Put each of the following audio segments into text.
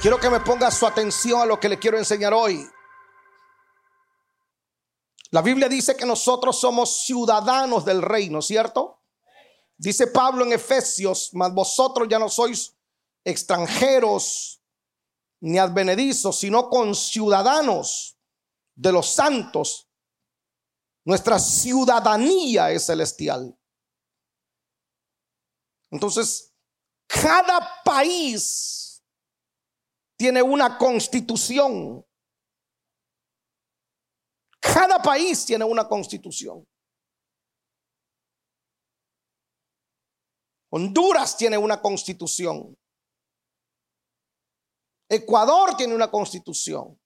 Quiero que me ponga su atención a lo que le quiero enseñar hoy. La Biblia dice que nosotros somos ciudadanos del reino, ¿cierto? Dice Pablo en Efesios, mas vosotros ya no sois extranjeros ni advenedizos, sino con ciudadanos de los santos. Nuestra ciudadanía es celestial. Entonces, cada país tiene una constitución. Cada país tiene una constitución. Honduras tiene una constitución. Ecuador tiene una constitución.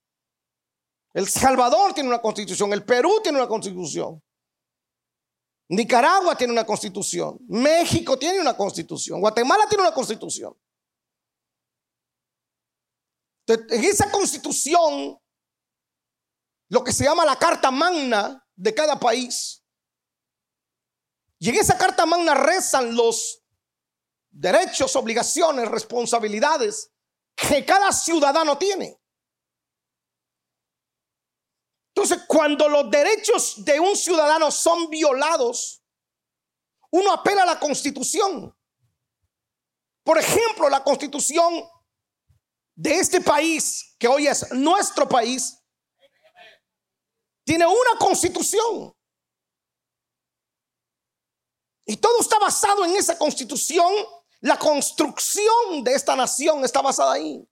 El Salvador tiene una constitución. El Perú tiene una constitución. Nicaragua tiene una constitución. México tiene una constitución. Guatemala tiene una constitución. En esa constitución, lo que se llama la Carta Magna de cada país, y en esa Carta Magna rezan los derechos, obligaciones, responsabilidades que cada ciudadano tiene. Entonces, cuando los derechos de un ciudadano son violados, uno apela a la constitución. Por ejemplo, la constitución de este país, que hoy es nuestro país, tiene una constitución. Y todo está basado en esa constitución. La construcción de esta nación está basada ahí.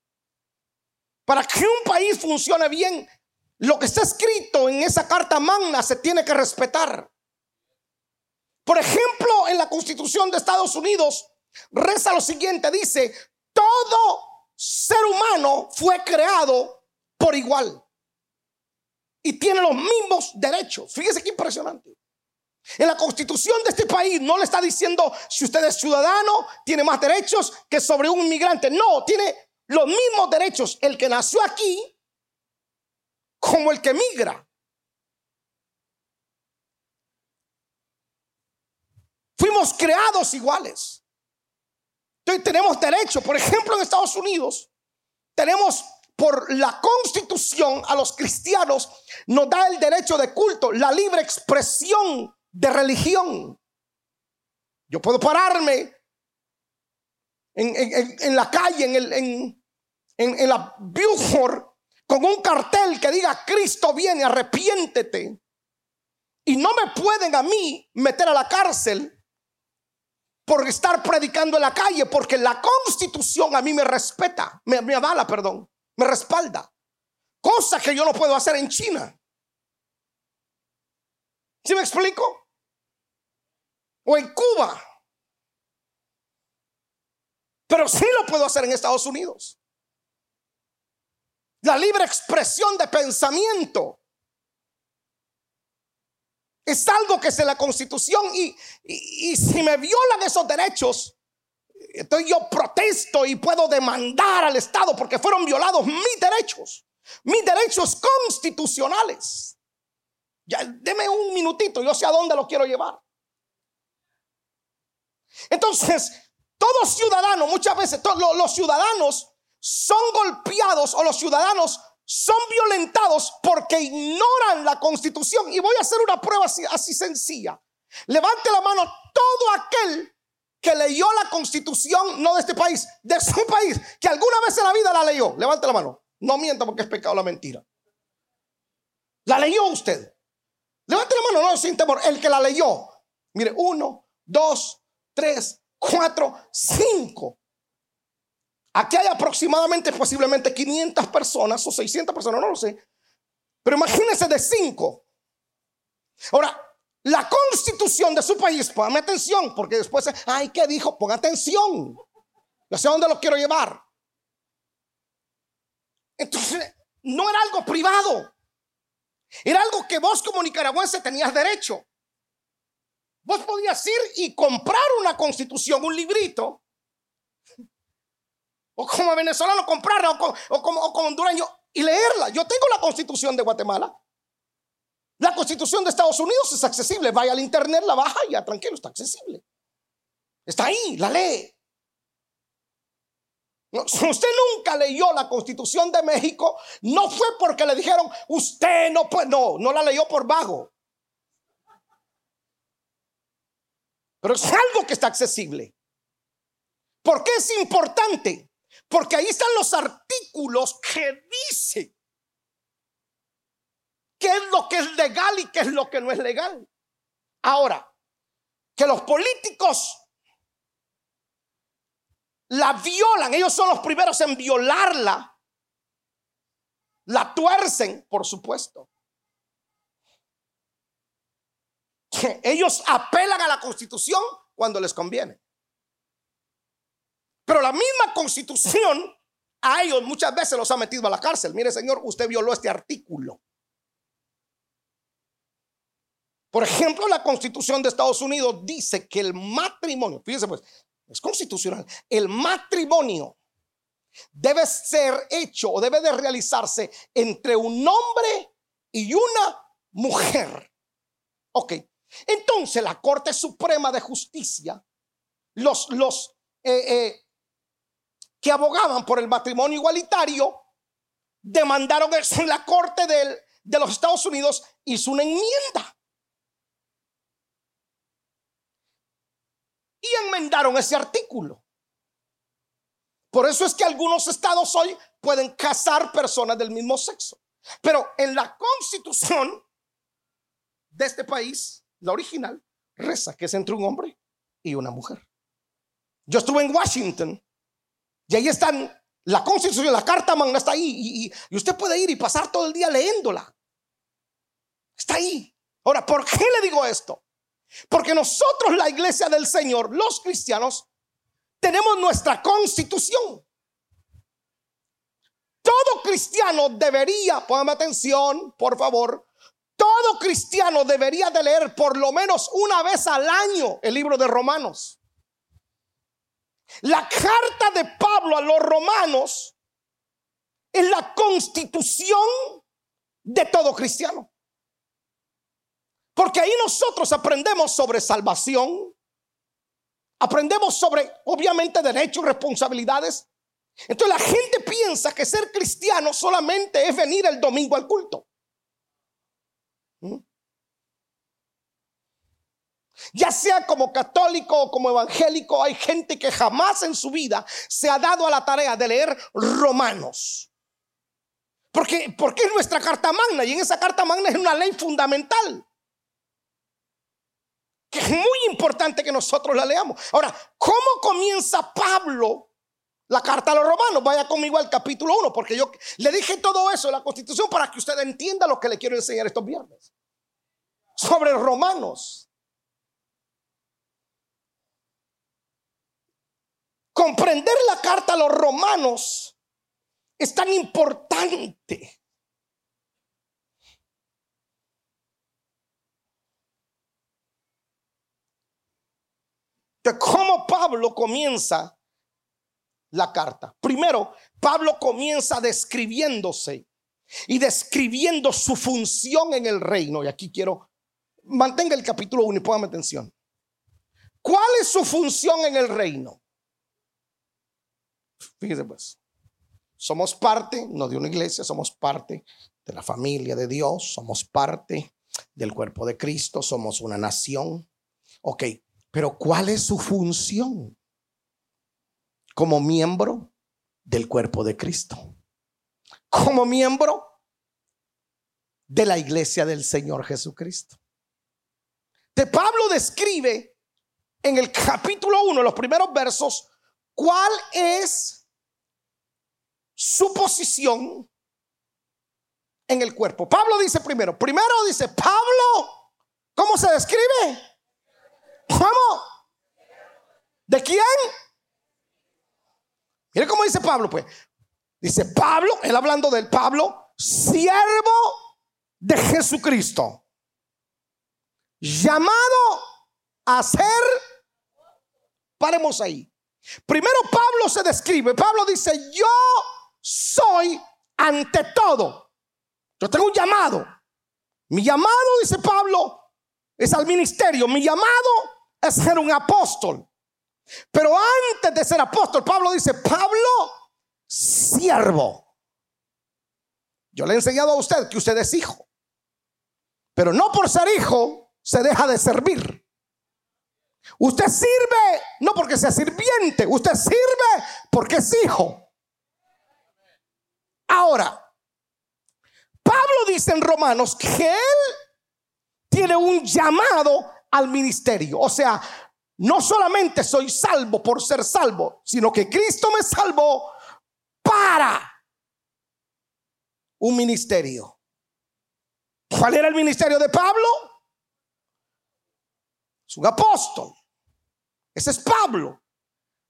Para que un país funcione bien, lo que está escrito en esa carta magna se tiene que respetar. Por ejemplo, en la constitución de Estados Unidos, reza lo siguiente, dice, todo ser humano fue creado por igual y tiene los mismos derechos. Fíjese qué impresionante. En la constitución de este país no le está diciendo si usted es ciudadano, tiene más derechos que sobre un inmigrante. No, tiene los mismos derechos el que nació aquí como el que migra. Fuimos creados iguales. Entonces tenemos derecho, por ejemplo, en Estados Unidos, tenemos por la constitución a los cristianos, nos da el derecho de culto, la libre expresión de religión. Yo puedo pararme en, la calle, en, el, en, la Buford, con un cartel que diga Cristo viene, arrepiéntete. Y no me pueden a mí meter a la cárcel por estar predicando en la calle, porque la constitución a mí me respeta, me, avala, perdón, me respalda. Cosa que yo no puedo hacer en China. ¿Sí me explico? O en Cuba. Pero sí lo puedo hacer en Estados Unidos. La libre expresión de pensamiento. Es algo que es en la constitución y, y, si me violan esos derechos, entonces yo protesto y puedo demandar al Estado porque fueron violados mis derechos, mis derechos constitucionales. Ya, deme un minutito, yo sé a dónde lo quiero llevar. Entonces, todo ciudadano, muchas veces los ciudadanos son golpeados o los ciudadanos son violentados porque ignoran la constitución. Y voy a hacer una prueba así, sencilla. Levante la mano todo aquel que leyó la constitución, no de este país, de su país, que alguna vez en la vida la leyó. Levante la mano. No mienta porque es pecado la mentira. La leyó usted. Levante la mano, no, sin temor. El que la leyó. Mire, uno, dos, tres, cuatro, cinco. Aquí hay aproximadamente, posiblemente 500 personas o 600 personas, no lo sé. Pero imagínense de 5. Ahora, la constitución de su país, póngame atención, porque después, ay, ¿qué dijo? Ponga atención. Yo sé dónde lo quiero llevar. Entonces, no era algo privado. Era algo que vos como nicaragüense tenías derecho. Vos podías ir y comprar una constitución, un librito, o como venezolano comprarla, o como, hondureño y leerla. Yo tengo la constitución de Guatemala. La constitución de Estados Unidos es accesible. Vaya al internet, la baja y ya tranquilo, está accesible. Está ahí, la lee. Si usted nunca leyó la constitución de México, no fue porque le dijeron, usted no puede, no, no la leyó por vago. Pero es algo que está accesible. ¿Por qué es importante? Porque ahí están los artículos que dice qué es lo que es legal y qué es lo que no es legal. Ahora, que los políticos la violan, ellos son los primeros en violarla, la tuercen, por supuesto. ellos apelan a la constitución cuando les conviene. Pero la misma constitución a ellos muchas veces los ha metido a la cárcel. Mire, señor, usted violó este artículo. Por ejemplo, la constitución de Estados Unidos dice que el matrimonio, fíjese pues, es constitucional, el matrimonio debe ser hecho o debe de realizarse entre un hombre y una mujer. Ok, entonces la Corte Suprema de Justicia, los, los eh, eh, que abogaban por el matrimonio igualitario, demandaron eso en la Corte de los Estados Unidos, hizo una enmienda. Y enmendaron ese artículo. Por eso es que algunos estados hoy pueden casar personas del mismo sexo. Pero en la constitución de este país la original, reza que es entre un hombre y una mujer. Yo estuve en Washington y ahí están la constitución, la carta magna está ahí y, usted puede ir y pasar todo el día leyéndola. Está ahí. Ahora, ¿por qué le digo esto? Porque nosotros, la iglesia del Señor, los cristianos, tenemos nuestra constitución. Todo cristiano debería, póngame atención, por favor, todo cristiano debería de leer por lo menos una vez al año el libro de Romanos. La carta de Pablo a los romanos es la constitución de todo cristiano. Porque ahí nosotros aprendemos sobre salvación, aprendemos sobre, obviamente, derechos, responsabilidades. Entonces la gente piensa que ser cristiano solamente es venir el domingo al culto. Ya sea como católico o como evangélico, hay gente que jamás en su vida se ha dado a la tarea de leer Romanos. Porque, porque es nuestra carta magna y en esa carta magna es una ley fundamental. Que es muy importante que nosotros la leamos. Ahora, ¿cómo comienza Pablo la carta a los romanos. Vaya conmigo al capítulo 1, porque yo le dije todo eso de la constitución para que usted entienda lo que le quiero enseñar estos viernes. Sobre romanos. Comprender la carta a los romanos es tan importante. De cómo Pablo comienza la carta. Primero, Pablo comienza describiéndose y describiendo su función en el reino. Y aquí quiero, mantenga el capítulo 1 y póngame atención. ¿Cuál es su función en el reino? Fíjese pues, somos parte, no de una iglesia, somos parte de la familia de Dios, somos parte del cuerpo de Cristo, somos una nación. Ok, pero ¿cuál es su función? como miembro del cuerpo de Cristo, como miembro de la iglesia del Señor Jesucristo. De Pablo describe en el capítulo 1, los primeros versos, cuál es su posición en el cuerpo. Pablo dice primero, primero dice, Pablo, ¿cómo se describe? ¿Cómo? ¿De quién? Mire cómo dice Pablo, pues. Dice Pablo, él hablando del Pablo, siervo de Jesucristo, llamado a ser, paremos ahí. Primero Pablo se describe, Pablo dice, yo soy ante todo. Yo tengo un llamado. Mi llamado, dice Pablo, es al ministerio. Mi llamado es ser un apóstol. Pero antes de ser apóstol, Pablo dice, Pablo, siervo. Yo le he enseñado a usted que usted es hijo. Pero no por ser hijo se deja de servir. Usted sirve no porque sea sirviente, usted sirve porque es hijo. Ahora, Pablo dice en Romanos que él tiene un llamado al ministerio. O sea, no solamente soy salvo por ser salvo, sino que Cristo me salvó para un ministerio. ¿Cuál era el ministerio de Pablo? Es un apóstol. Ese es Pablo.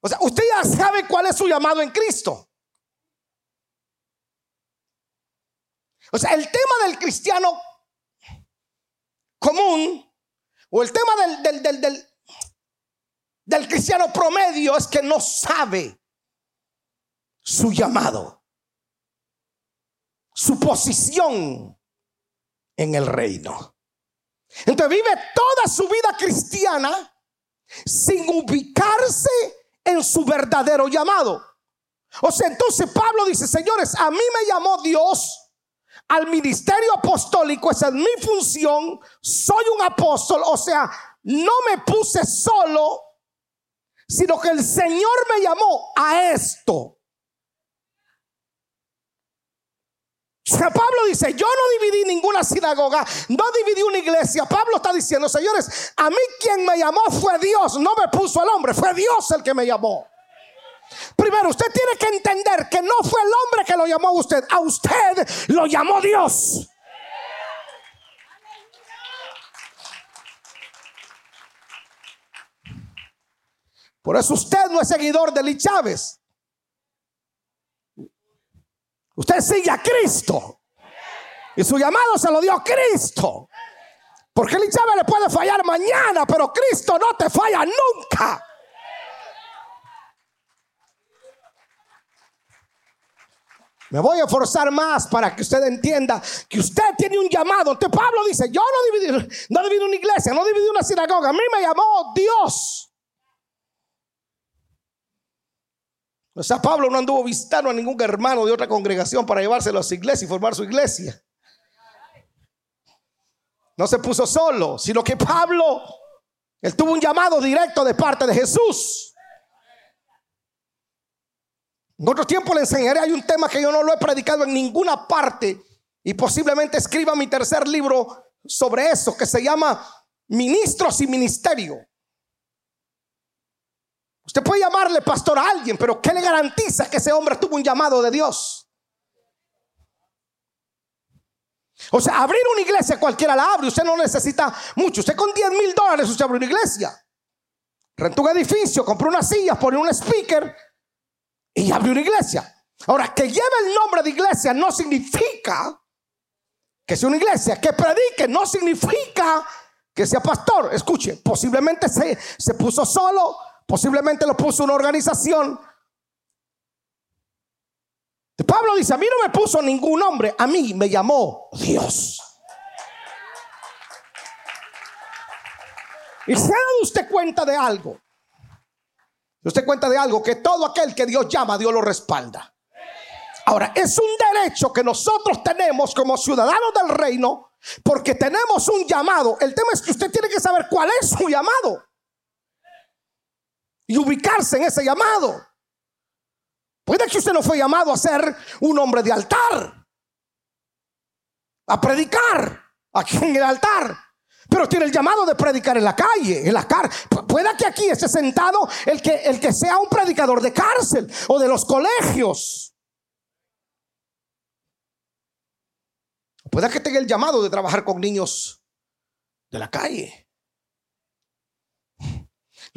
O sea, usted ya sabe cuál es su llamado en Cristo. O sea, el tema del cristiano común o el tema del, del, del, del, cristiano promedio es que no sabe su llamado, su posición en el reino. Entonces vive toda su vida cristiana sin ubicarse en su verdadero llamado. O sea, entonces Pablo dice, señores, a mí me llamó Dios al ministerio apostólico, esa es mi función, soy un apóstol, o sea, no me puse solo, sino que el Señor me llamó a esto. Pablo dice, yo no dividí ninguna sinagoga, no dividí una iglesia. Pablo está diciendo, señores, a mí quien me llamó fue Dios, no me puso el hombre, fue Dios el que me llamó. Primero, usted tiene que entender que no fue el hombre que lo llamó a usted, a usted lo llamó Dios. Por eso usted no es seguidor de Lee Chávez. Usted sigue a Cristo. Y su llamado se lo dio Cristo. Porque Lee Chávez le puede fallar mañana, pero Cristo no te falla nunca. Me voy a forzar más para que usted entienda que usted tiene un llamado. Entonces Pablo dice, yo no dividí, no dividí una iglesia, no dividí una sinagoga. A mí me llamó Dios. O sea, Pablo no anduvo visitando a ningún hermano de otra congregación para llevárselo a su iglesia y formar su iglesia. No se puso solo, sino que Pablo, él tuvo un llamado directo de parte de Jesús. En otro tiempo le enseñaré, hay un tema que yo no lo he predicado en ninguna parte y posiblemente escriba mi tercer libro sobre eso, que se llama Ministros y Ministerio. Usted puede llamarle pastor a alguien, pero ¿qué le garantiza que ese hombre tuvo un llamado de Dios? O sea, abrir una iglesia cualquiera la abre, usted no necesita mucho. Usted con 10 mil dólares usted abre una iglesia. Rentó un edificio, compró una silla, pone un speaker y abrió una iglesia. Ahora, que lleve el nombre de iglesia no significa que sea una iglesia, que predique no significa que sea pastor. Escuche, posiblemente se, se puso solo, posiblemente lo puso una organización. Pablo dice, a mí no me puso ningún nombre, a mí me llamó Dios. Y se da usted cuenta de algo. Usted cuenta de algo que todo aquel que Dios llama, Dios lo respalda. Ahora, es un derecho que nosotros tenemos como ciudadanos del reino porque tenemos un llamado. El tema es que usted tiene que saber cuál es su llamado y ubicarse en ese llamado. Puede que usted no fue llamado a ser un hombre de altar, a predicar aquí en el altar. Pero tiene el llamado de predicar en la calle, en la cárcel. Pueda que aquí esté sentado el que, el que sea un predicador de cárcel o de los colegios. Pueda que tenga el llamado de trabajar con niños de la calle.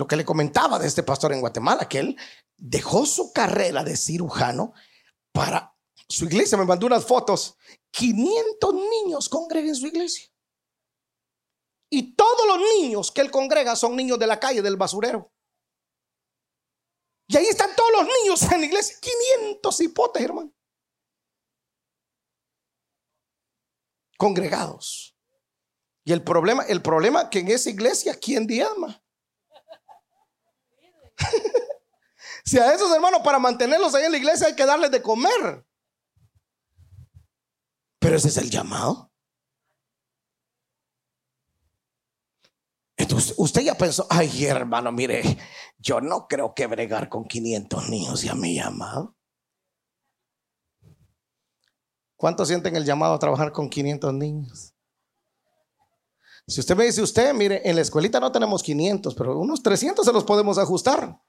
Lo que le comentaba de este pastor en Guatemala, que él dejó su carrera de cirujano para su iglesia. Me mandó unas fotos. 500 niños congregan en su iglesia. Y todos los niños que él congrega son niños de la calle, del basurero. Y ahí están todos los niños en la iglesia. 500 hipotes, hermano. Congregados. Y el problema, el problema que en esa iglesia, ¿quién diezma? Si a esos hermanos para mantenerlos ahí en la iglesia hay que darles de comer. Pero ese es el llamado. Entonces, usted ya pensó, ay hermano, mire, yo no creo que bregar con 500 niños ya me llamado. ¿Cuántos sienten el llamado a trabajar con 500 niños? Si usted me dice, usted, mire, en la escuelita no tenemos 500, pero unos 300 se los podemos ajustar.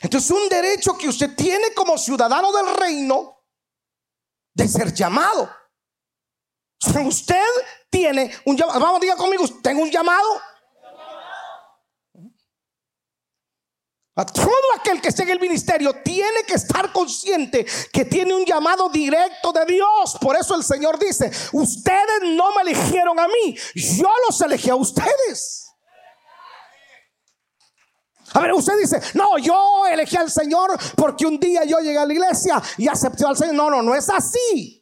Entonces, un derecho que usted tiene como ciudadano del reino de ser llamado. Usted tiene un llamado. Vamos, diga conmigo, tengo un llamado. A todo aquel que esté en el ministerio tiene que estar consciente que tiene un llamado directo de Dios. Por eso el Señor dice, ustedes no me eligieron a mí, yo los elegí a ustedes. A ver, usted dice, no, yo elegí al Señor porque un día yo llegué a la iglesia y acepté al Señor. No, no, no es así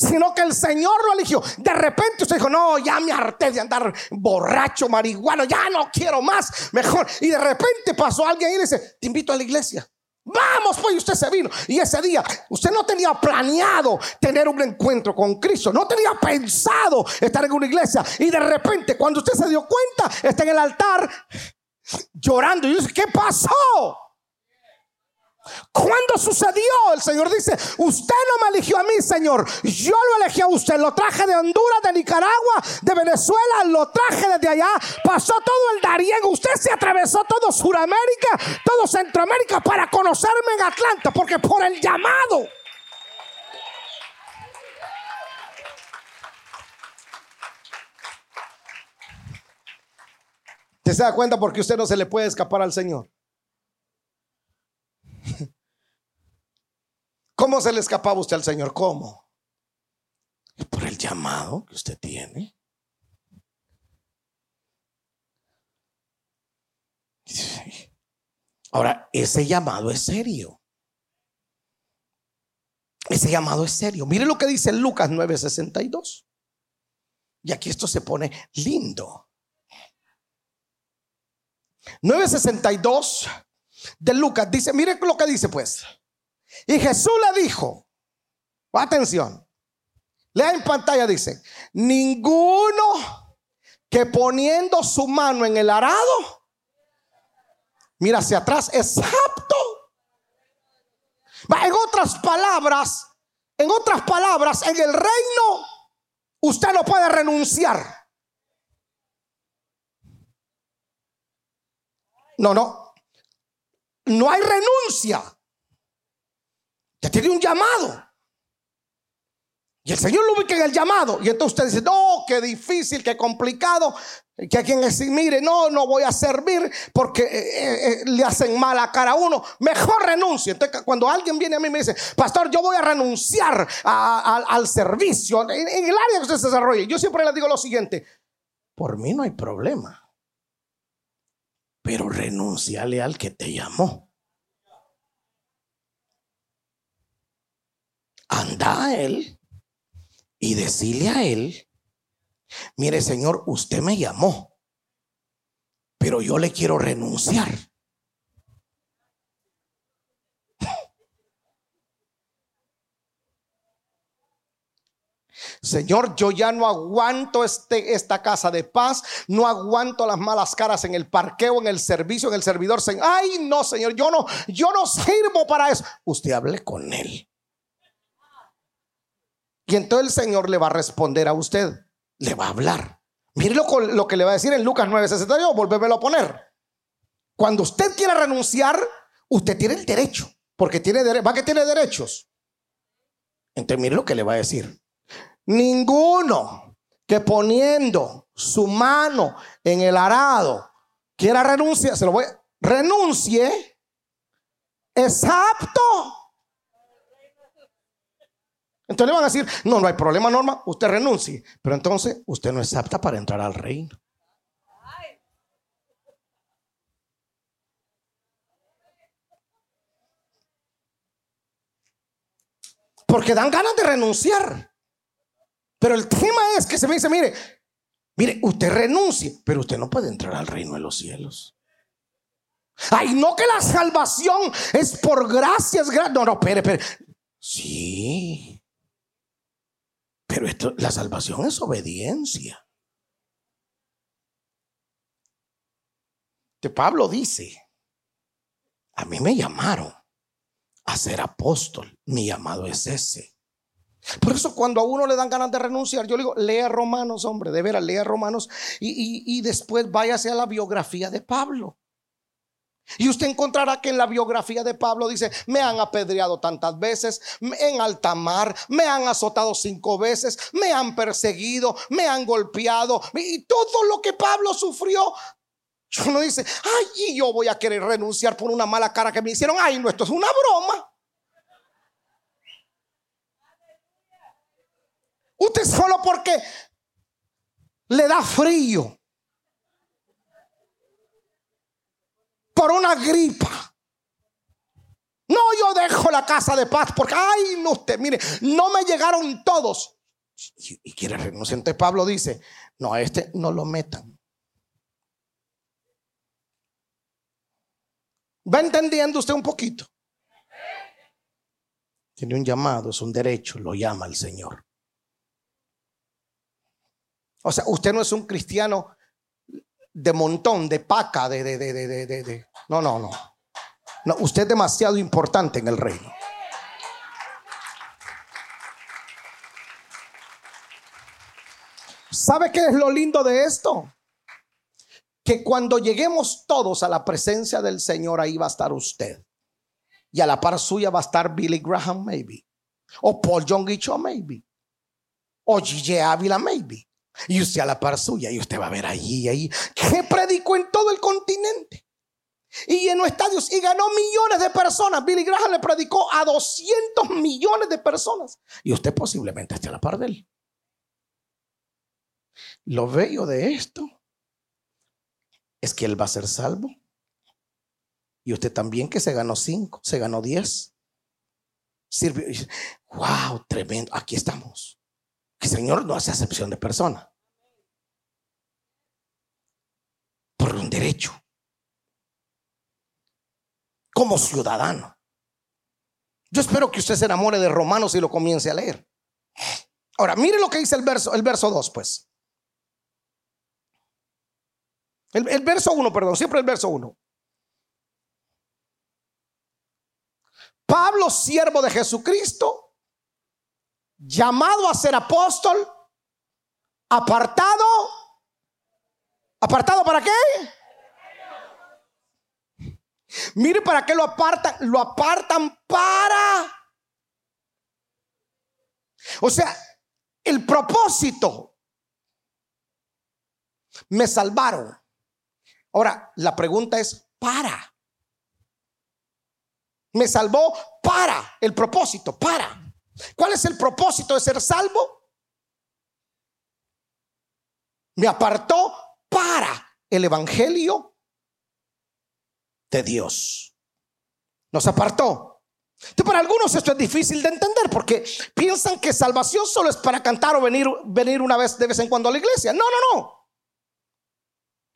sino que el Señor lo eligió. De repente usted dijo, no, ya me harté de andar borracho, marihuano, ya no quiero más, mejor. Y de repente pasó alguien y le dice, te invito a la iglesia. Vamos, pues usted se vino. Y ese día usted no tenía planeado tener un encuentro con Cristo. No tenía pensado estar en una iglesia. Y de repente, cuando usted se dio cuenta, está en el altar llorando. Y dice, ¿qué pasó? ¿Cuándo sucedió? El Señor dice, usted no me eligió a mí, Señor. Yo lo elegí a usted. Lo traje de Honduras, de Nicaragua, de Venezuela. Lo traje desde allá. Pasó todo el Darién. Usted se atravesó todo Sudamérica, todo Centroamérica para conocerme en Atlanta. Porque por el llamado. ¿Te se da cuenta porque usted no se le puede escapar al Señor? ¿Cómo se le escapaba usted al Señor? ¿Cómo? Por el llamado que usted tiene. Ahora, ese llamado es serio. Ese llamado es serio. Mire lo que dice Lucas 9:62. Y aquí esto se pone lindo. 962 de Lucas dice, mire lo que dice pues. Y Jesús le dijo, atención, lea en pantalla, dice, ninguno que poniendo su mano en el arado, mira hacia atrás, es apto. En otras palabras, en otras palabras, en el reino usted no puede renunciar. No, no. No hay renuncia. Ya tiene un llamado. Y el Señor lo ubica en el llamado. Y entonces usted dice, no, qué difícil, qué complicado. Que a quien decir, mire, no, no voy a servir porque eh, eh, eh, le hacen mala cara a uno. Mejor renuncie. Entonces, cuando alguien viene a mí y me dice, pastor, yo voy a renunciar al servicio en, en, el área que usted se desarrolle. Yo siempre le digo lo siguiente: por mí no hay problema. Pero renunciale al que te llamó. Anda a él y decirle a él, mire Señor, usted me llamó, pero yo le quiero renunciar. Señor, yo ya no aguanto este, esta casa de paz, no aguanto las malas caras en el parqueo, en el servicio, en el servidor. Ay, no, Señor, yo no, yo no sirvo para eso. Usted hable con él. Y entonces el Señor le va a responder a usted, le va a hablar. Mire lo, que le va a decir en Lucas 9:62, volvérmelo a poner. Cuando usted quiera renunciar, usted tiene el derecho, porque tiene va que tiene derechos. Entonces mire lo que le va a decir. Ninguno que poniendo su mano en el arado quiera renunciar, se lo voy renuncie, es apto entonces le van a decir, no, no hay problema, Norma, usted renuncie. Pero entonces usted no es apta para entrar al reino. Porque dan ganas de renunciar. Pero el tema es que se me dice, mire, Mire, usted renuncie, pero usted no puede entrar al reino de los cielos. Ay, no que la salvación es por gracias. No, no, espere, espere. Sí. Pero la salvación es obediencia. Que Pablo dice, a mí me llamaron a ser apóstol. Mi llamado es ese. Por eso cuando a uno le dan ganas de renunciar, yo le digo, lea Romanos, hombre, de veras, lea Romanos y, y después váyase a la biografía de Pablo. Y usted encontrará que en la biografía de Pablo dice, me han apedreado tantas veces, en alta mar, me han azotado cinco veces, me han perseguido, me han golpeado. Y todo lo que Pablo sufrió, uno dice, ay, y yo voy a querer renunciar por una mala cara que me hicieron. Ay, no, esto es una broma. Usted solo porque le da frío por una gripa. No, yo dejo la casa de paz porque, ay, no, usted, mire, no me llegaron todos. Y, quiere renunciar. Entonces Pablo dice, no, a este no lo metan. ¿Va entendiendo usted un poquito? Tiene un llamado, es un derecho, lo llama el Señor. O sea, usted no es un cristiano de montón, de paca, de, de, de, de, No, no, no. No, usted es demasiado importante en el reino. ¿Sabe qué es lo lindo de esto? Que cuando lleguemos todos a la presencia del Señor, ahí va a estar usted. Y a la par suya va a estar Billy Graham, maybe. O Paul John maybe. O Gigi Ávila, maybe. Y usted a la par suya, y usted va a ver allí, ahí, que predicó en todo el continente. Y en los estadios, y ganó millones de personas. Billy Graham le predicó a 200 millones de personas. Y usted posiblemente esté a la par de él. Lo bello de esto es que él va a ser salvo. Y usted también que se ganó cinco, se ganó diez. Sirvió. Wow, tremendo. Aquí estamos. El Señor no hace acepción de persona. Un derecho. Como ciudadano. Yo espero que usted se enamore de Romanos y lo comience a leer. Ahora, mire lo que dice el verso, el verso 2, pues. El, el verso 1, perdón, siempre el verso 1. Pablo, siervo de Jesucristo, llamado a ser apóstol, apartado. ¿Apartado para qué? Mire para qué lo apartan. Lo apartan para... O sea, el propósito. Me salvaron. Ahora, la pregunta es, para. Me salvó para el propósito, para. ¿Cuál es el propósito de ser salvo? Me apartó para el Evangelio de Dios. Nos apartó. Entonces, para algunos esto es difícil de entender porque piensan que salvación solo es para cantar o venir, venir una vez de vez en cuando a la iglesia. No, no, no.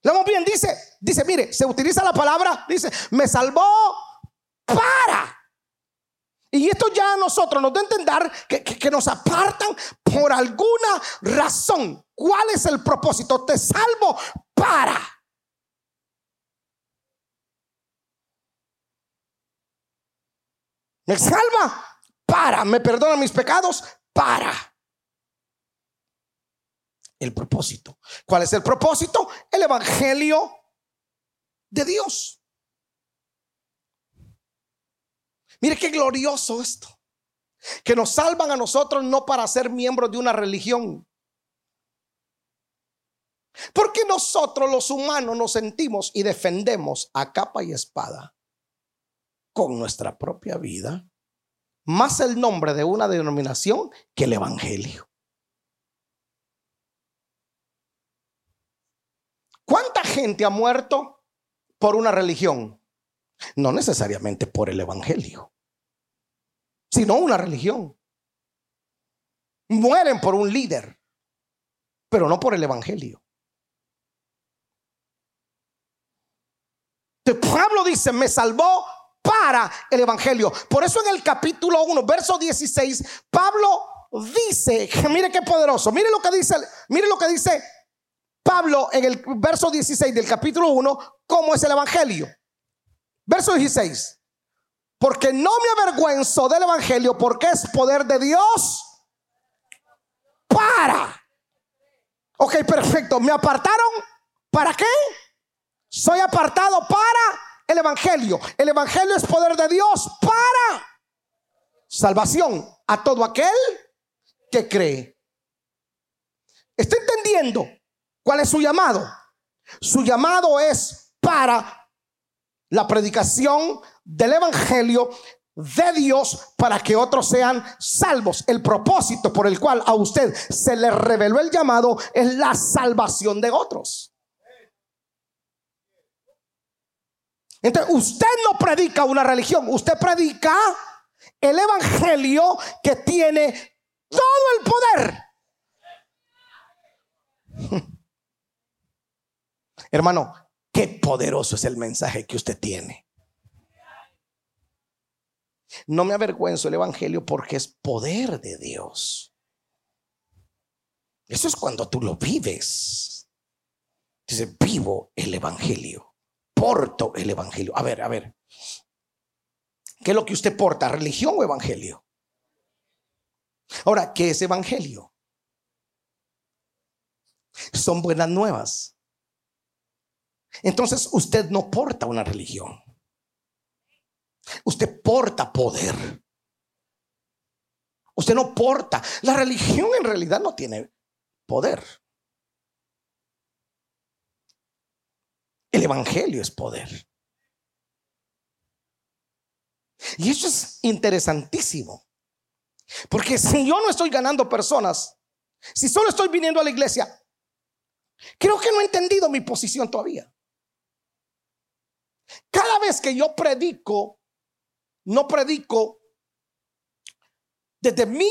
Leemos bien, dice, dice, mire, se utiliza la palabra, dice, me salvó para y esto ya a nosotros nos da a entender que, nos apartan por alguna razón. ¿Cuál es el propósito? Te salvo para. Me salva para. Me perdona mis pecados para. El propósito. ¿Cuál es el propósito? El Evangelio de Dios. Mire qué glorioso esto. Que nos salvan a nosotros no para ser miembros de una religión. Porque nosotros los humanos nos sentimos y defendemos a capa y espada con nuestra propia vida, más el nombre de una denominación que el Evangelio. ¿Cuánta gente ha muerto por una religión? No necesariamente por el Evangelio sino una religión. Mueren por un líder, pero no por el Evangelio. Pablo dice, me salvó para el Evangelio. Por eso en el capítulo 1, verso 16, Pablo dice, mire qué poderoso, mire lo que dice, mire lo que dice Pablo en el verso 16 del capítulo 1, cómo es el Evangelio. Verso 16. Porque no me avergüenzo del Evangelio porque es poder de Dios para. Ok, perfecto. Me apartaron. ¿Para qué? Soy apartado para el Evangelio. El Evangelio es poder de Dios para salvación a todo aquel que cree. ¿Está entendiendo cuál es su llamado? Su llamado es para la predicación del Evangelio de Dios para que otros sean salvos. El propósito por el cual a usted se le reveló el llamado es la salvación de otros. Entonces, usted no predica una religión, usted predica el Evangelio que tiene todo el poder. Hermano, qué poderoso es el mensaje que usted tiene. No me avergüenzo el Evangelio porque es poder de Dios. Eso es cuando tú lo vives. Dice, vivo el Evangelio porto el Evangelio. A ver, a ver. ¿Qué es lo que usted porta? ¿Religión o Evangelio? Ahora, ¿qué es Evangelio? Son buenas nuevas. Entonces usted no porta una religión. Usted porta poder. Usted no porta. La religión en realidad no tiene poder. El Evangelio es poder. Y eso es interesantísimo. Porque si yo no estoy ganando personas, si solo estoy viniendo a la iglesia, creo que no he entendido mi posición todavía. Cada vez que yo predico, no predico desde mi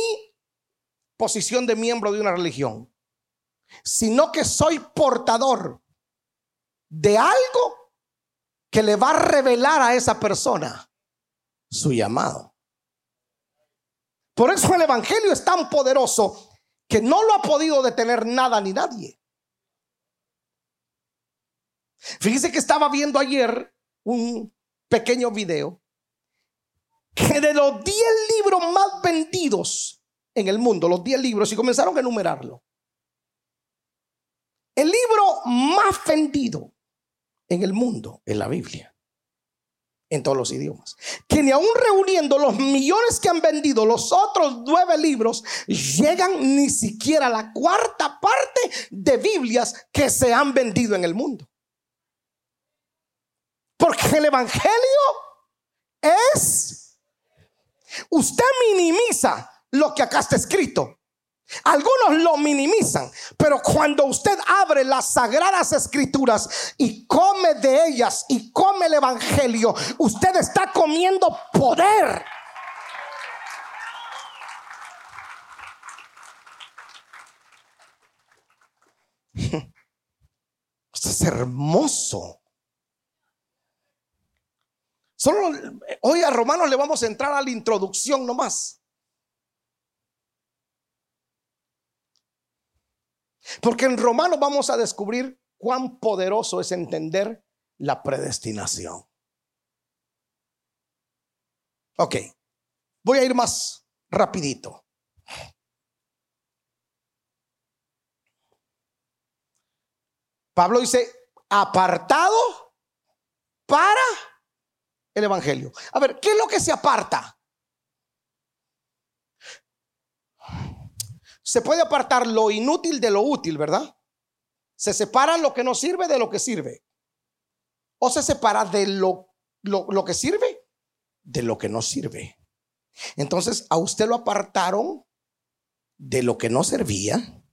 posición de miembro de una religión, sino que soy portador de algo que le va a revelar a esa persona su llamado. Por eso el Evangelio es tan poderoso que no lo ha podido detener nada ni nadie. Fíjese que estaba viendo ayer un pequeño video que de los 10 libros más vendidos en el mundo, los 10 libros, y comenzaron a enumerarlo. El libro más vendido en el mundo en la Biblia. En todos los idiomas. Que ni aún reuniendo los millones que han vendido los otros nueve libros, llegan ni siquiera a la cuarta parte de Biblias que se han vendido en el mundo. Porque el Evangelio es... Usted minimiza lo que acá está escrito. Algunos lo minimizan, pero cuando usted abre las sagradas escrituras y come de ellas y come el Evangelio, usted está comiendo poder. Es hermoso. Solo hoy a Romanos le vamos a entrar a la introducción nomás. Porque en Romanos vamos a descubrir cuán poderoso es entender la predestinación. Ok, voy a ir más rapidito. Pablo dice, apartado para el Evangelio. A ver, ¿qué es lo que se aparta? se puede apartar lo inútil de lo útil, ¿verdad? Se separa lo que no sirve de lo que sirve. O se separa de lo, lo, que sirve de lo que no sirve. Entonces, a usted lo apartaron de lo que no servía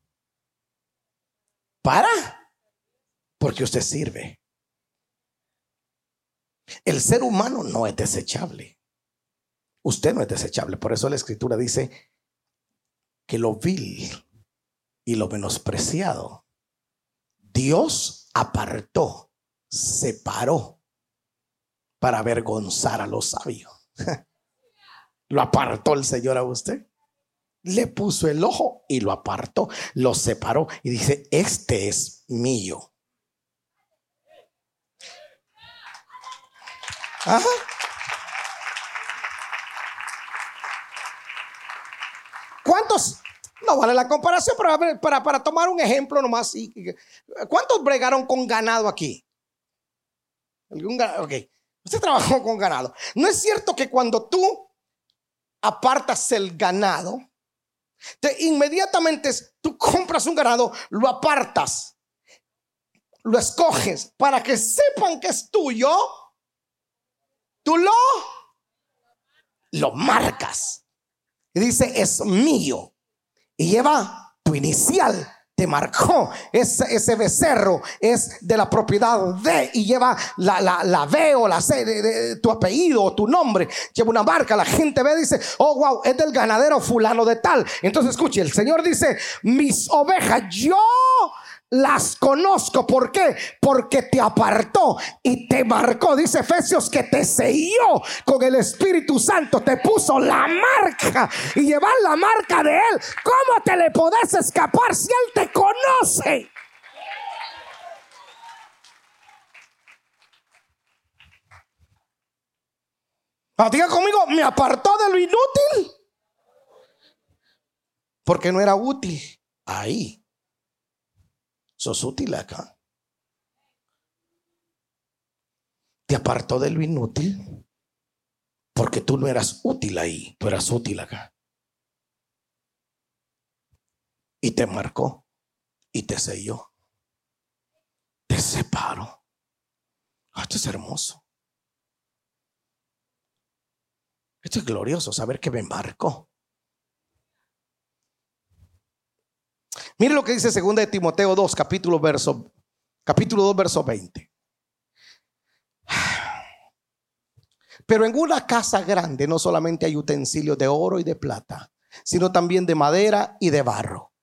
para, porque usted sirve. El ser humano no es desechable. Usted no es desechable. Por eso la escritura dice, que lo vil y lo menospreciado, Dios apartó, separó para avergonzar a los sabios. Lo apartó el Señor a usted. Le puso el ojo y lo apartó, lo separó y dice, este es mío. ¿Cuántos? No vale la comparación, pero para, para tomar un ejemplo nomás. ¿Cuántos bregaron con ganado aquí? ¿Algún ganado? Ok. Usted trabajó con ganado. ¿No es cierto que cuando tú apartas el ganado, te, inmediatamente tú compras un ganado, lo apartas, lo escoges para que sepan que es tuyo, tú lo, lo marcas. Y dice, es mío. Y lleva tu inicial te marcó. Ese, ese becerro es de la propiedad de y lleva la, la, la B o la C de, tu apellido o tu nombre. Lleva una marca. La gente ve y dice, oh, wow, es del ganadero fulano de tal. Entonces escuche, el Señor dice, mis ovejas, yo las conozco. ¿Por qué? Porque te apartó y te marcó. Dice Efesios que te selló con el Espíritu Santo. Te puso la marca y llevar la marca de Él. ¿Cómo te le podés escapar si Él te conoce? Ah, diga conmigo, me apartó de lo inútil. Porque no era útil ahí. Sos útil acá. Te apartó de lo inútil porque tú no eras útil ahí, tú eras útil acá. Y te marcó y te selló. Te separó. Ah, esto es hermoso. Esto es glorioso, saber que me marcó. Mire lo que dice 2 de Timoteo 2, capítulo, verso, capítulo 2, verso 20. Pero en una casa grande no solamente hay utensilios de oro y de plata, sino también de madera y de barro.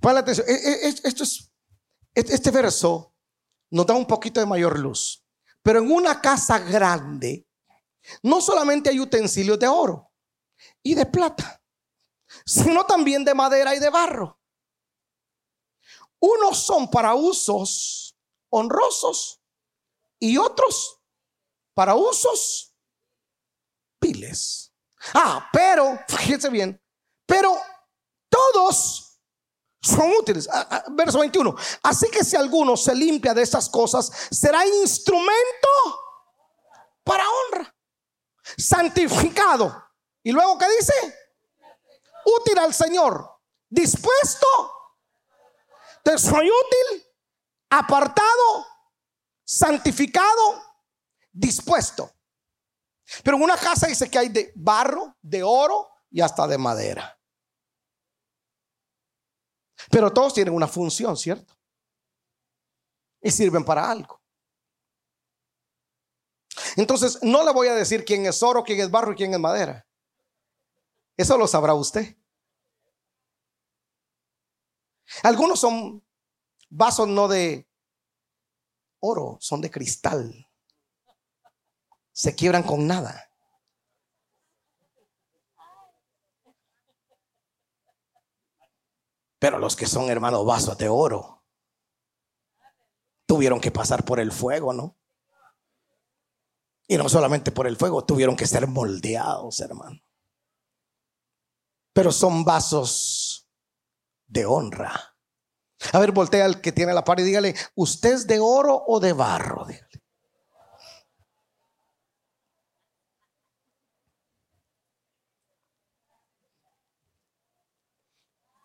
Ponle atención, e, e, esto es, este verso nos da un poquito de mayor luz. Pero en una casa grande no solamente hay utensilios de oro y de plata, sino también de madera y de barro. Unos son para usos honrosos y otros para usos piles. Ah, pero, fíjense bien, pero todos son útiles. Ah, ah, verso 21. Así que si alguno se limpia de estas cosas, será instrumento para honra, santificado. Y luego, ¿qué dice? Útil al Señor, dispuesto, te soy útil, apartado, santificado, dispuesto. Pero en una casa dice que hay de barro, de oro y hasta de madera. Pero todos tienen una función, ¿cierto? Y sirven para algo. Entonces, no le voy a decir quién es oro, quién es barro y quién es madera. Eso lo sabrá usted. Algunos son vasos no de oro, son de cristal. Se quiebran con nada. Pero los que son hermanos vasos de oro tuvieron que pasar por el fuego, ¿no? Y no solamente por el fuego, tuvieron que ser moldeados, hermano pero son vasos de honra. A ver, voltea al que tiene la par y dígale, ¿usted es de oro o de barro?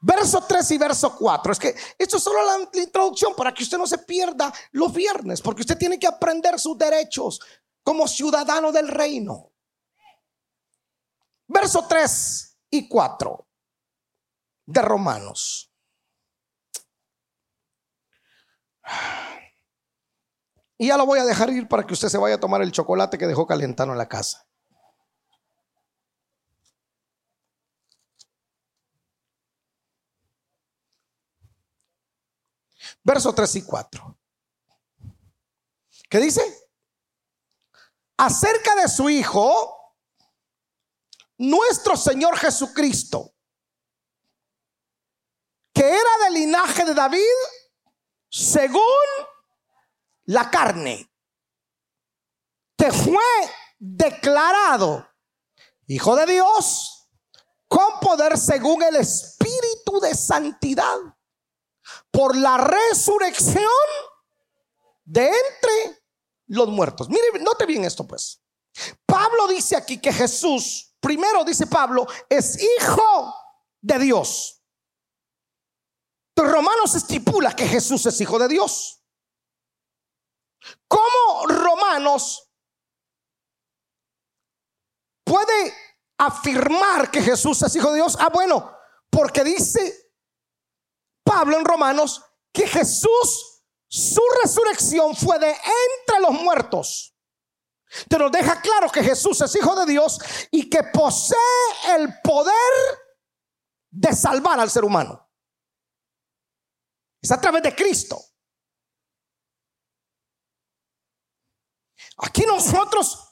Verso 3 y verso 4. Es que esto es solo la, introducción para que usted no se pierda los viernes, porque usted tiene que aprender sus derechos como ciudadano del reino. Verso 3 y 4 de Romanos. Y ya lo voy a dejar ir para que usted se vaya a tomar el chocolate que dejó calentando en la casa. Verso 3 y 4. ¿Qué dice? acerca de su Hijo, nuestro Señor Jesucristo, que era del linaje de David según la carne, que fue declarado Hijo de Dios con poder según el Espíritu de Santidad por la resurrección de entre los muertos. Mire, note bien esto pues. Pablo dice aquí que Jesús, primero dice Pablo, es hijo de Dios. Romanos estipula que Jesús es hijo de Dios. ¿Cómo Romanos puede afirmar que Jesús es hijo de Dios? Ah, bueno, porque dice Pablo en Romanos que Jesús, su resurrección fue de entre los muertos. Te nos deja claro que Jesús es hijo de Dios y que posee el poder de salvar al ser humano. Es a través de Cristo. Aquí nosotros,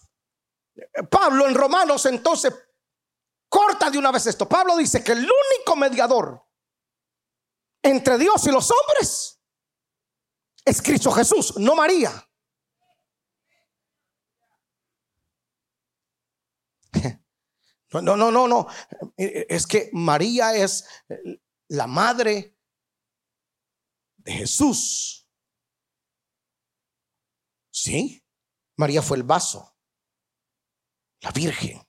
Pablo en Romanos entonces corta de una vez esto. Pablo dice que el único mediador entre Dios y los hombres es Cristo Jesús, no María. No, no, no, no, no. Es que María es la madre de Jesús. Sí, María fue el vaso, la Virgen.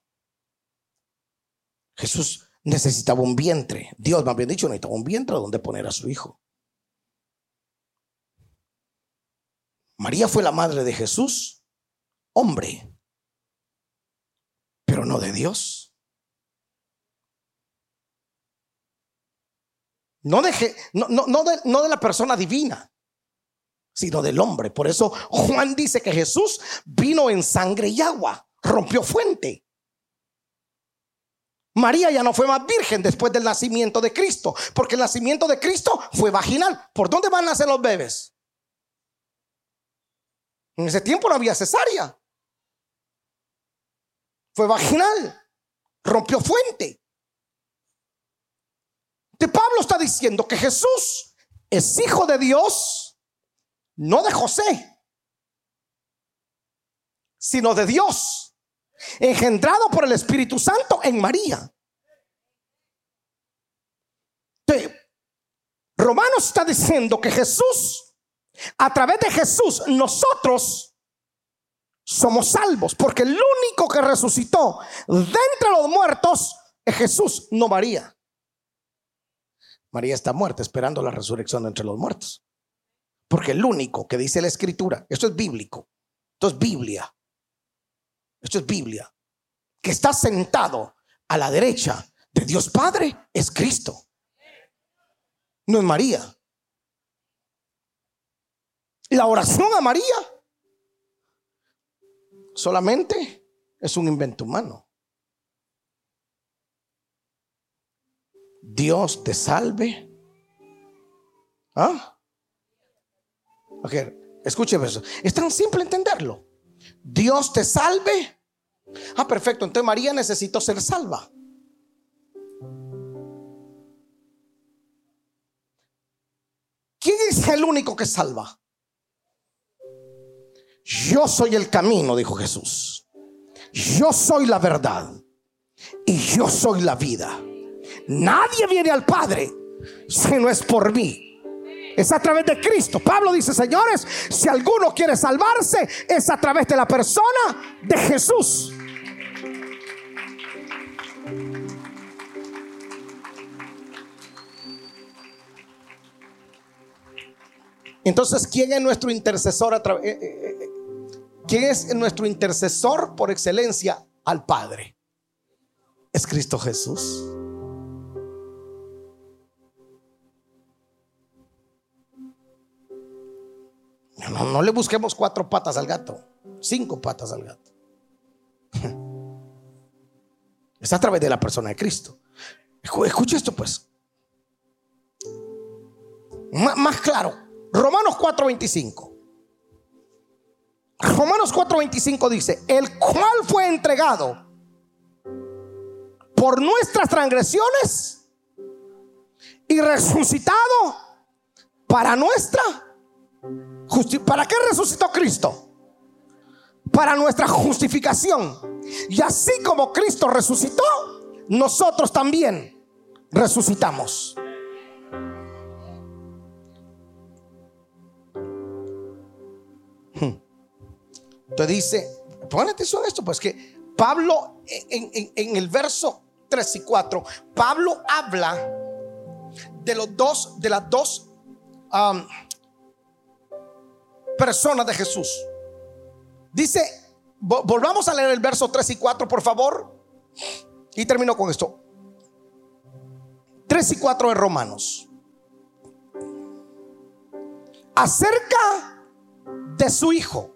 Jesús necesitaba un vientre. Dios, me había dicho, necesitaba un vientre donde poner a su hijo. María fue la madre de Jesús, hombre, pero no de Dios. No de, no, no, de, no de la persona divina, sino del hombre. Por eso Juan dice que Jesús vino en sangre y agua, rompió fuente. María ya no fue más virgen después del nacimiento de Cristo, porque el nacimiento de Cristo fue vaginal. ¿Por dónde van a nacer los bebés? En ese tiempo no había cesárea. Fue vaginal. Rompió fuente. De Pablo está diciendo que Jesús es hijo de Dios, no de José, sino de Dios engendrado por el Espíritu Santo en María. Romanos está diciendo que Jesús, a través de Jesús, nosotros somos salvos, porque el único que resucitó de entre los muertos es Jesús, no María. María está muerta esperando la resurrección entre los muertos. Porque el único que dice la escritura, esto es bíblico, esto es Biblia, esto es Biblia, que está sentado a la derecha de Dios Padre es Cristo. No es María. La oración a María solamente es un invento humano. Dios te salve. ¿Ah? Ok, escúcheme eso. Es tan simple entenderlo. Dios te salve. Ah, perfecto. Entonces María necesitó ser salva. ¿Quién es el único que salva? Yo soy el camino, dijo Jesús. Yo soy la verdad. Y yo soy la vida. Nadie viene al Padre si no es por mí. Es a través de Cristo. Pablo dice, señores, si alguno quiere salvarse, es a través de la persona de Jesús. Entonces, ¿quién es nuestro intercesor? A eh, eh, eh, ¿Quién es nuestro intercesor por excelencia al Padre? Es Cristo Jesús. No, le busquemos cuatro patas al gato, cinco patas al gato. Es a través de la persona de Cristo. Escucha esto pues. más claro. Romanos 4:25. Romanos 4:25 dice, el cual fue entregado por nuestras transgresiones y resucitado para nuestra ¿Para qué resucitó Cristo? Para nuestra justificación. Y así como Cristo resucitó, nosotros también resucitamos. Entonces dice, pongan atención a esto, pues que Pablo en, el verso 3 y 4, Pablo habla de los dos, de las dos um, personas de Jesús. Dice, volvamos a leer el verso 3 y 4, por favor. Y termino con esto. 3 y 4 de Romanos. Acerca de su Hijo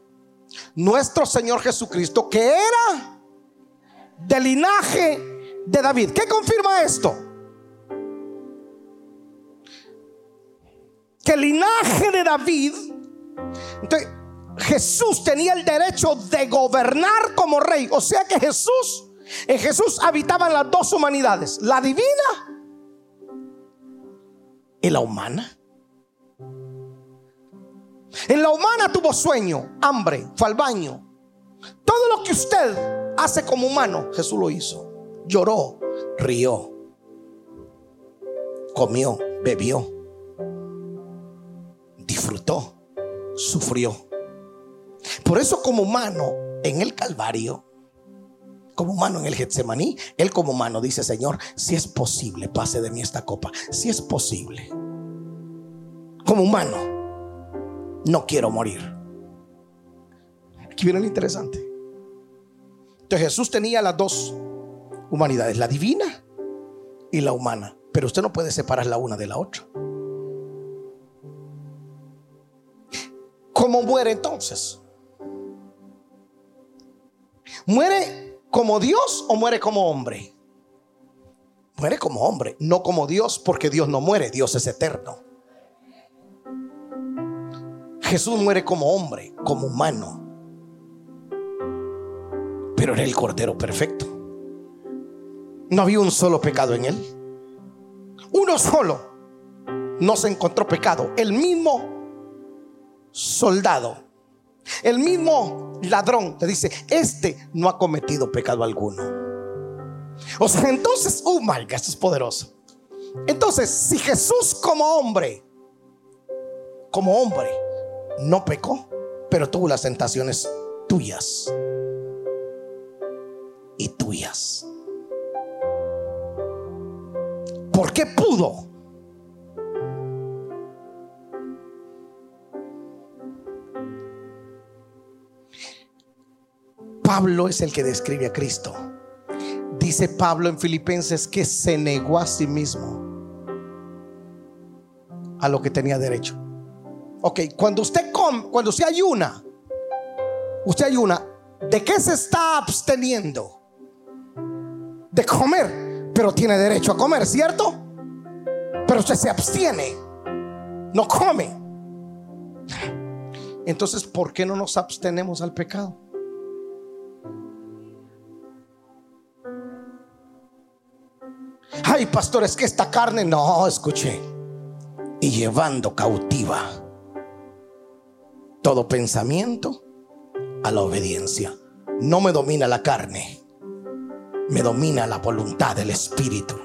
nuestro Señor Jesucristo, que era del linaje de David. ¿Qué confirma esto? Que el linaje de David, entonces Jesús tenía el derecho de gobernar como rey. O sea que Jesús, en Jesús habitaban las dos humanidades, la divina y la humana. En la humana tuvo sueño, hambre, fue al baño. Todo lo que usted hace como humano, Jesús lo hizo. Lloró, rió, comió, bebió, disfrutó, sufrió. Por eso como humano en el Calvario, como humano en el Getsemaní, él como humano dice, Señor, si es posible, pase de mí esta copa. Si es posible. Como humano no quiero morir. Aquí viene lo interesante. Entonces Jesús tenía las dos humanidades, la divina y la humana. Pero usted no puede separar la una de la otra. ¿Cómo muere entonces? ¿Muere como Dios o muere como hombre? Muere como hombre, no como Dios, porque Dios no muere, Dios es eterno. Jesús muere como hombre, como humano. Pero era el Cordero perfecto. No había un solo pecado en él. Uno solo. No se encontró pecado. El mismo soldado. El mismo ladrón te dice, este no ha cometido pecado alguno. O sea, entonces, oh my God, esto es poderoso. Entonces, si Jesús como hombre, como hombre, no pecó, pero tuvo las tentaciones tuyas y tuyas. ¿Por qué pudo? Pablo es el que describe a Cristo. Dice Pablo en Filipenses que se negó a sí mismo a lo que tenía derecho. Ok, cuando usted come, cuando usted ayuna, usted ayuna, ¿de qué se está absteniendo? De comer, pero tiene derecho a comer, ¿cierto? Pero usted se abstiene, no come. Entonces, ¿por qué no nos abstenemos al pecado? Ay, pastor, es que esta carne, no, escuche, y llevando cautiva todo pensamiento a la obediencia. No me domina la carne, me domina la voluntad del Espíritu.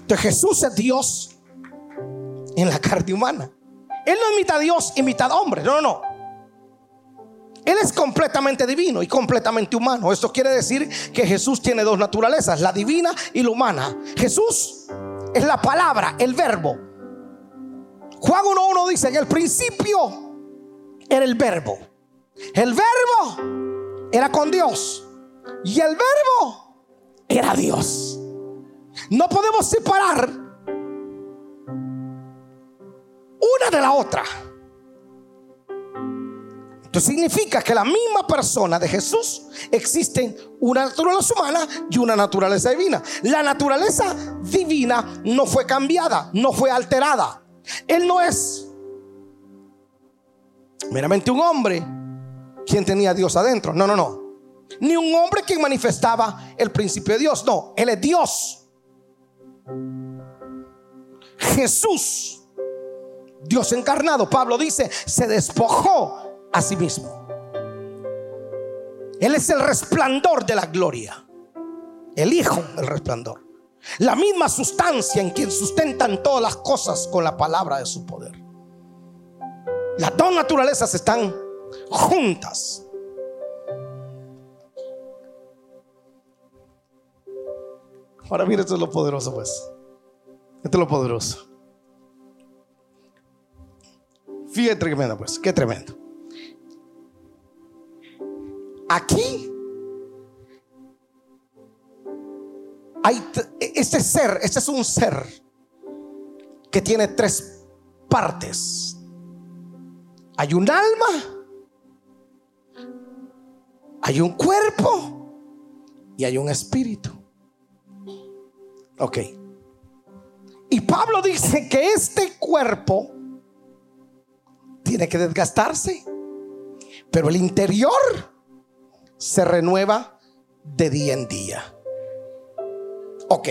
Entonces Jesús es Dios en la carne humana. Él no es mitad Dios y mitad hombre. No, no, no. Él es completamente divino y completamente humano. Esto quiere decir que Jesús tiene dos naturalezas, la divina y la humana. Jesús es la palabra, el verbo. Juan 1.1 dice, en el principio era el verbo. El verbo era con Dios. Y el verbo era Dios. No podemos separar una de la otra. Esto significa que la misma persona de Jesús existe una naturaleza humana y una naturaleza divina. La naturaleza divina no fue cambiada, no fue alterada. Él no es meramente un hombre quien tenía Dios adentro. No, no, no. Ni un hombre quien manifestaba el principio de Dios. No, Él es Dios. Jesús, Dios encarnado, Pablo dice, se despojó a sí mismo. Él es el resplandor de la gloria. El Hijo, el resplandor. La misma sustancia en quien sustentan todas las cosas con la palabra de su poder. Las dos naturalezas están juntas. Ahora mira, esto es lo poderoso, pues. Esto es lo poderoso. Fíjate tremendo, pues. Qué tremendo. Aquí hay este ser, este es un ser que tiene tres partes. Hay un alma, hay un cuerpo y hay un espíritu. Ok. Y Pablo dice que este cuerpo tiene que desgastarse, pero el interior se renueva de día en día. Ok.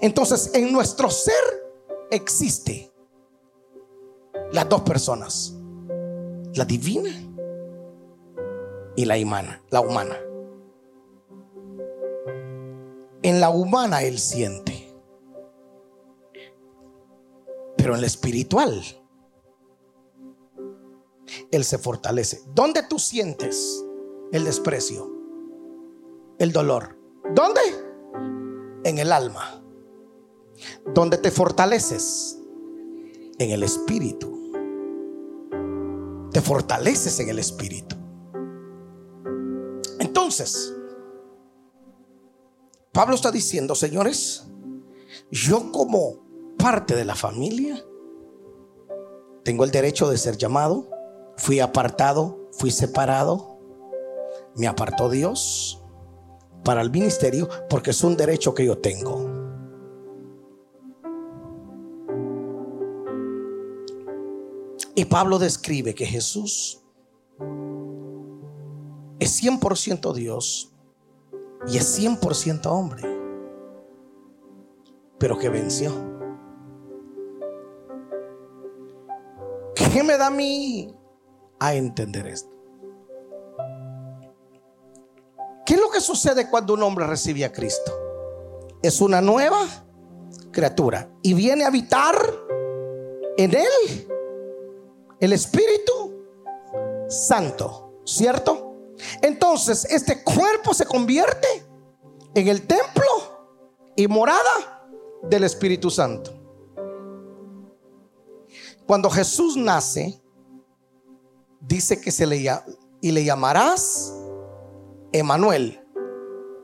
Entonces, en nuestro ser existe las dos personas, la divina y la humana, la humana. En la humana él siente, pero en la espiritual él se fortalece. ¿Dónde tú sientes? El desprecio, el dolor. ¿Dónde? En el alma. ¿Dónde te fortaleces? En el espíritu. Te fortaleces en el espíritu. Entonces, Pablo está diciendo, señores, yo como parte de la familia, tengo el derecho de ser llamado, fui apartado, fui separado, me apartó Dios para el ministerio porque es un derecho que yo tengo. Y Pablo describe que Jesús es 100% Dios y es 100% hombre, pero que venció. ¿Qué me da a mí a entender esto? ¿Qué es lo que sucede cuando un hombre recibe a Cristo? Es una nueva criatura y viene a habitar en él el Espíritu Santo, ¿cierto? Entonces, este cuerpo se convierte en el templo y morada del Espíritu Santo. Cuando Jesús nace, dice que se le y le llamarás Emanuel,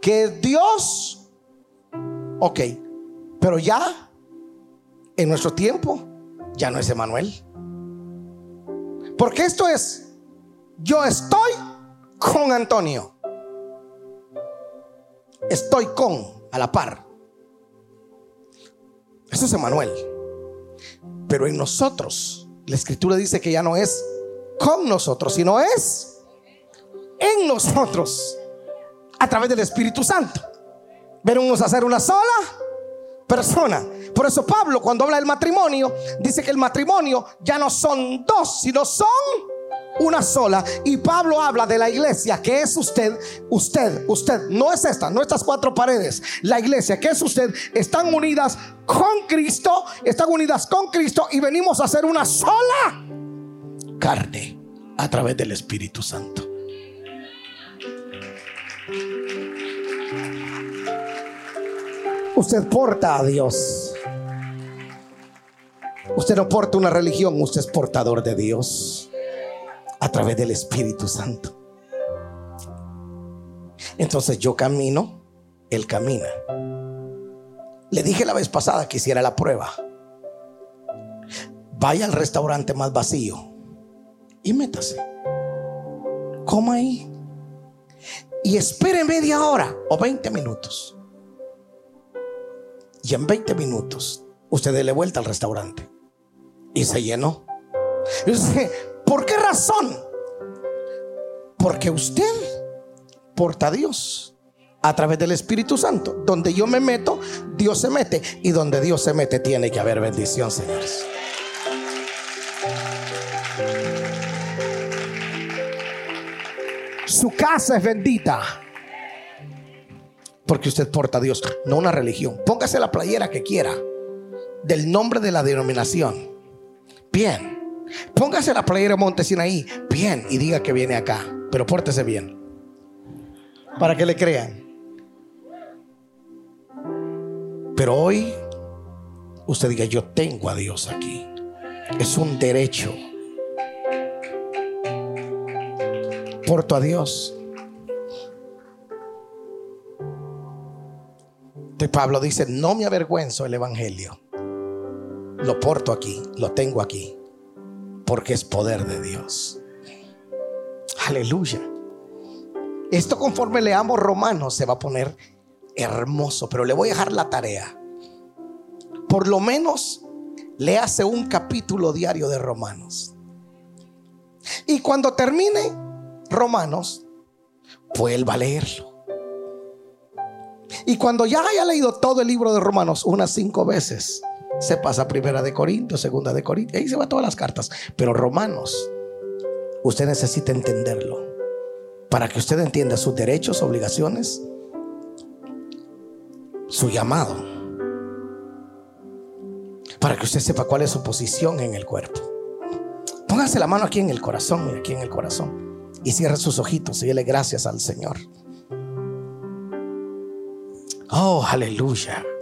que Dios, ok, pero ya en nuestro tiempo ya no es Emanuel. Porque esto es, yo estoy con Antonio. Estoy con, a la par. Eso es Emanuel. Pero en nosotros, la escritura dice que ya no es con nosotros, sino es nosotros a través del Espíritu Santo. Venimos a ser una sola persona. Por eso Pablo cuando habla del matrimonio dice que el matrimonio ya no son dos, sino son una sola. Y Pablo habla de la iglesia que es usted, usted, usted, no es esta, no estas cuatro paredes. La iglesia que es usted, están unidas con Cristo, están unidas con Cristo y venimos a ser una sola carne a través del Espíritu Santo. Usted porta a Dios. Usted no porta una religión, usted es portador de Dios a través del Espíritu Santo. Entonces yo camino, Él camina. Le dije la vez pasada que hiciera la prueba. Vaya al restaurante más vacío y métase. coma ahí y espere media hora o 20 minutos. Y en 20 minutos usted dele vuelta al restaurante y se llenó. ¿Por qué razón? Porque usted porta a Dios a través del Espíritu Santo. Donde yo me meto, Dios se mete. Y donde Dios se mete, tiene que haber bendición, señores. Su casa es bendita. Porque usted porta a Dios, no una religión. Póngase la playera que quiera. Del nombre de la denominación. Bien. Póngase la playera Montesina ahí. Bien. Y diga que viene acá. Pero pórtese bien. Para que le crean. Pero hoy usted diga, yo tengo a Dios aquí. Es un derecho. Porto a Dios. Pablo dice, no me avergüenzo el Evangelio. Lo porto aquí, lo tengo aquí, porque es poder de Dios. Aleluya. Esto conforme leamos Romanos se va a poner hermoso, pero le voy a dejar la tarea. Por lo menos le hace un capítulo diario de Romanos. Y cuando termine Romanos, vuelva a leerlo. Y cuando ya haya leído todo el libro de Romanos unas cinco veces, se pasa primera de Corintios, segunda de Corintios, ahí se va todas las cartas. Pero Romanos, usted necesita entenderlo para que usted entienda sus derechos, obligaciones su llamado. Para que usted sepa cuál es su posición en el cuerpo. Póngase la mano aquí en el corazón, aquí en el corazón. Y cierre sus ojitos y dele gracias al Señor. Oh, aleluya.